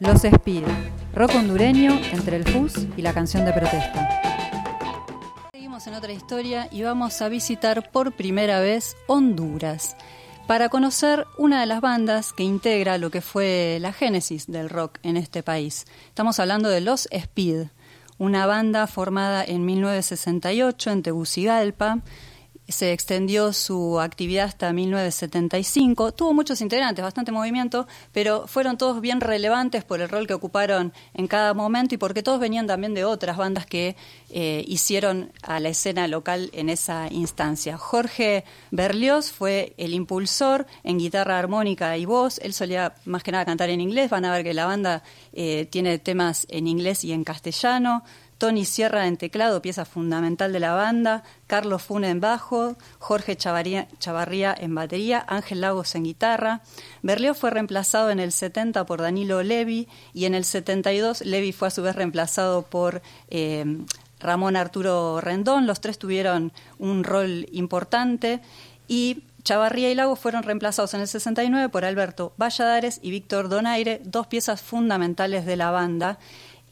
Los Speed, rock hondureño entre el fuzz y la canción de protesta. Seguimos en otra historia y vamos a visitar por primera vez Honduras para conocer una de las bandas que integra lo que fue la génesis del rock en este país. Estamos hablando de Los Speed, una banda formada en 1968 en Tegucigalpa se extendió su actividad hasta 1975. Tuvo muchos integrantes, bastante movimiento, pero fueron todos bien relevantes por el rol que ocuparon en cada momento y porque todos venían también de otras bandas que eh, hicieron a la escena local en esa instancia. Jorge Berlioz fue el impulsor en guitarra armónica y voz. Él solía más que nada cantar en inglés. Van a ver que la banda eh, tiene temas en inglés y en castellano. Tony Sierra en teclado, pieza fundamental de la banda, Carlos Fune en bajo, Jorge Chavarría en batería, Ángel Lagos en guitarra. Berlioz fue reemplazado en el 70 por Danilo Levi y en el 72 Levi fue a su vez reemplazado por eh, Ramón Arturo Rendón. Los tres tuvieron un rol importante y Chavarría y Lagos fueron reemplazados en el 69 por Alberto Valladares y Víctor Donaire, dos piezas fundamentales de la banda.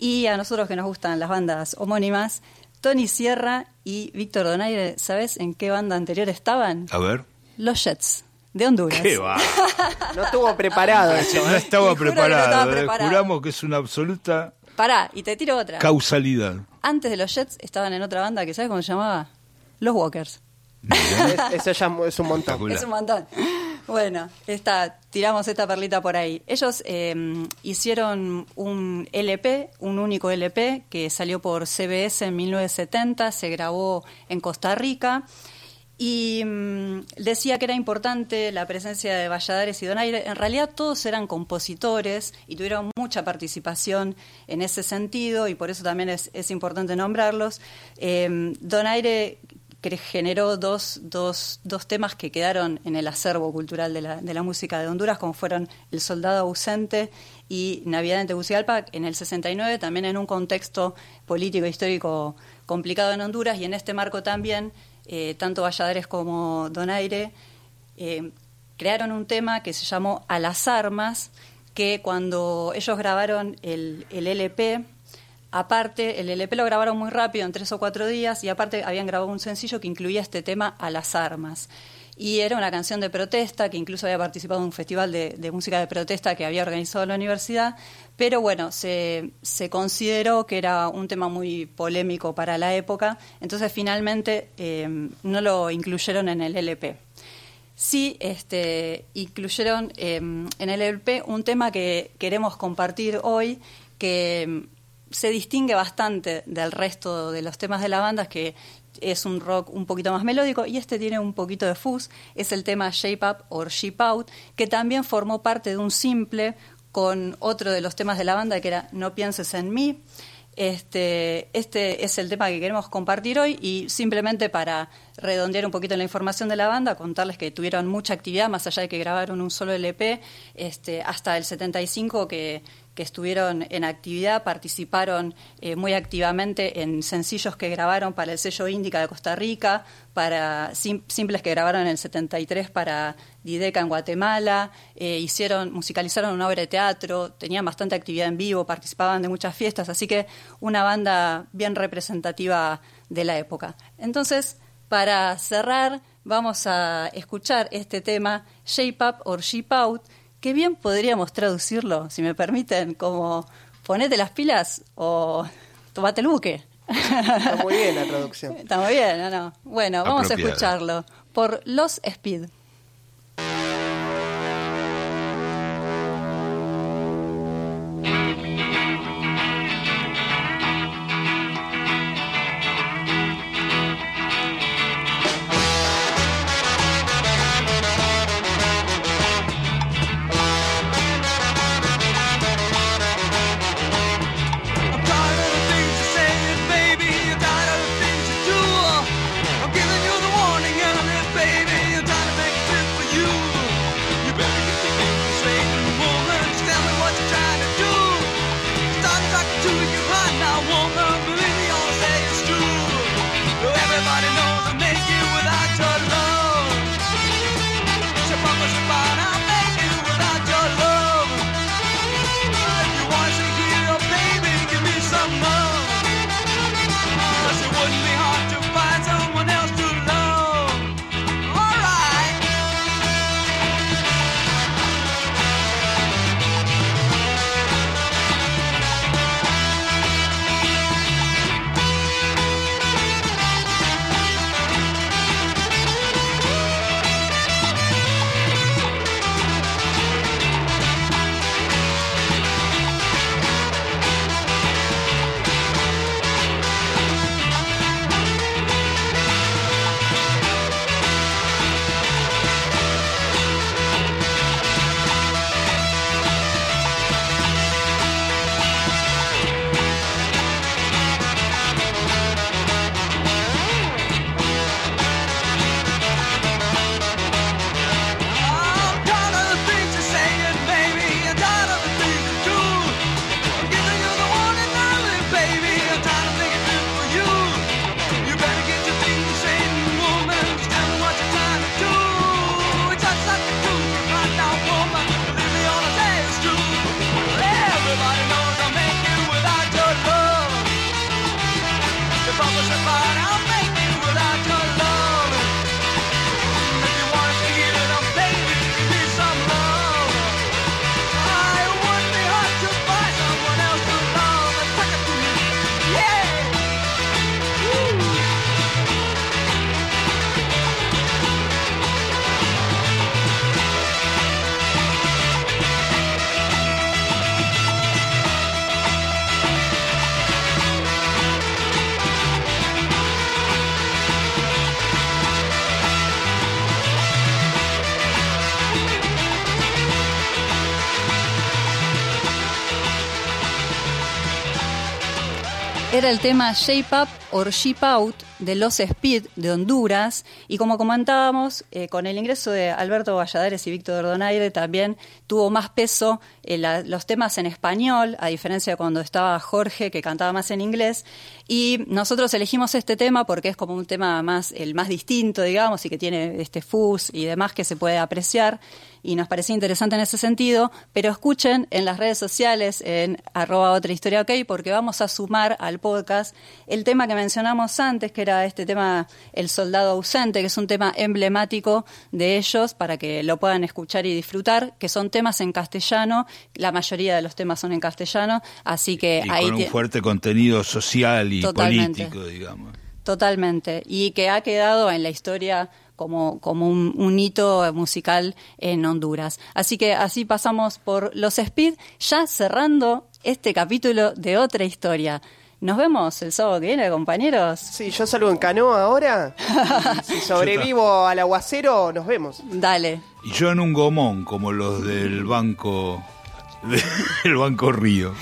Y a nosotros que nos gustan las bandas homónimas, Tony Sierra y Víctor Donaire, ¿sabes en qué banda anterior estaban? A ver. Los Jets. De Honduras. ¿Qué va? no estuvo preparado eso. No estaba que no preparado. estaba eh. preparado. Juramos que es una absoluta Pará, y te tiro otra. causalidad. Antes de los Jets estaban en otra banda que ¿sabes cómo se llamaba? Los Walkers. Es- Eso ya es un montón. Es un montón. Bueno, tiramos esta perlita por ahí. Ellos eh, hicieron un LP, un único LP, que salió por CBS en 1970, se grabó en Costa Rica. Y mm, decía que era importante la presencia de Valladares y Donaire. En realidad todos eran compositores y tuvieron mucha participación en ese sentido y por eso también es, importante nombrarlos. Eh, Donaire que generó dos, dos, dos temas que quedaron en el acervo cultural de la, de la música de Honduras, como fueron El Soldado Ausente y Navidad en Tegucigalpa, en el 69, también en un contexto político e histórico complicado en Honduras, y en este marco también, eh, tanto Valladares como Donaire eh, crearon un tema que se llamó A las Armas, que cuando ellos grabaron el, el LP, Aparte, el LP lo grabaron muy rápido, en tres o cuatro días, y aparte habían grabado un sencillo que incluía este tema a las armas. Y era una canción de protesta, que incluso había participado en un festival de, música de protesta que había organizado la universidad, pero bueno, se, se consideró que era un tema muy polémico para la época, entonces finalmente eh, no lo incluyeron en el LP. Sí, este, incluyeron eh, en el LP un tema que queremos compartir hoy, que se distingue bastante del resto de los temas de la banda, que es un rock un poquito más melódico y este tiene un poquito de fuzz, es el tema Shape Up or Ship Out, que también formó parte de un simple con otro de los temas de la banda que era No pienses en mí. Este, este es el tema que queremos compartir hoy y simplemente para redondear un poquito la información de la banda, contarles que tuvieron mucha actividad, más allá de que grabaron un solo LP, este, hasta el 75 que, que estuvieron en actividad, participaron eh, muy activamente en sencillos que grabaron para el sello Índica de Costa Rica, para sim- simples que grabaron en el 73 para Dideca en Guatemala, eh, hicieron, musicalizaron una obra de teatro, tenían bastante actividad en vivo, participaban de muchas fiestas, así que una banda bien representativa de la época. Entonces, para cerrar, vamos a escuchar este tema Shape Up or Ship Out, que bien podríamos traducirlo, si me permiten, como ponete las pilas o tomate el buque. Está muy bien la traducción. Está muy bien, ¿o no? Bueno, vamos a escucharlo por Los Speed. El tema Shape Up or Ship Out de Los Speed de Honduras. Y como comentábamos, eh, con el ingreso de Alberto Valladares y Víctor Donaire también tuvo más peso eh, los temas en español, a diferencia de cuando estaba Jorge que cantaba más en inglés. Y nosotros elegimos este tema porque es como un tema más el más distinto, digamos, y que tiene este fuzz y demás que se puede apreciar. Y nos parecía interesante en ese sentido, pero escuchen en las redes sociales en arroba otra historia ok porque vamos a sumar al podcast el tema que mencionamos antes, que era este tema El soldado ausente, que es un tema emblemático de ellos para que lo puedan escuchar y disfrutar, que son temas en castellano, la mayoría de los temas son en castellano, así que Y ahí con un fuerte contenido social y Totalmente. político, digamos. Totalmente. Y que ha quedado en la historia como, como un, un hito musical en Honduras. Así que así pasamos por los Speed, ya cerrando este capítulo de otra historia. Nos vemos el sábado que viene, compañeros. Sí, yo salgo en canoa ahora. Si sobrevivo al aguacero, nos vemos. Dale. Y yo en un gomón, como los del banco, del banco Río.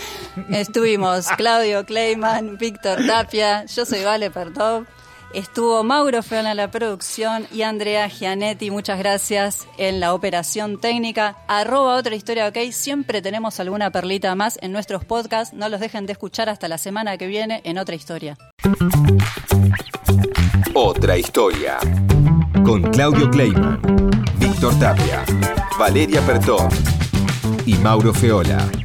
Estuvimos Claudio Kleiman, Víctor Tapia, yo soy Vale Pertov. Estuvo Mauro Feona en la producción y Andrea Gianetti, muchas gracias en la operación técnica. Arroba otra historia, ok. Siempre tenemos alguna perlita más en nuestros podcasts. No los dejen de escuchar hasta la semana que viene en otra historia. Otra historia. Con Claudio Kleiman, Víctor Tapia, Valeria Pertón y Mauro Feola.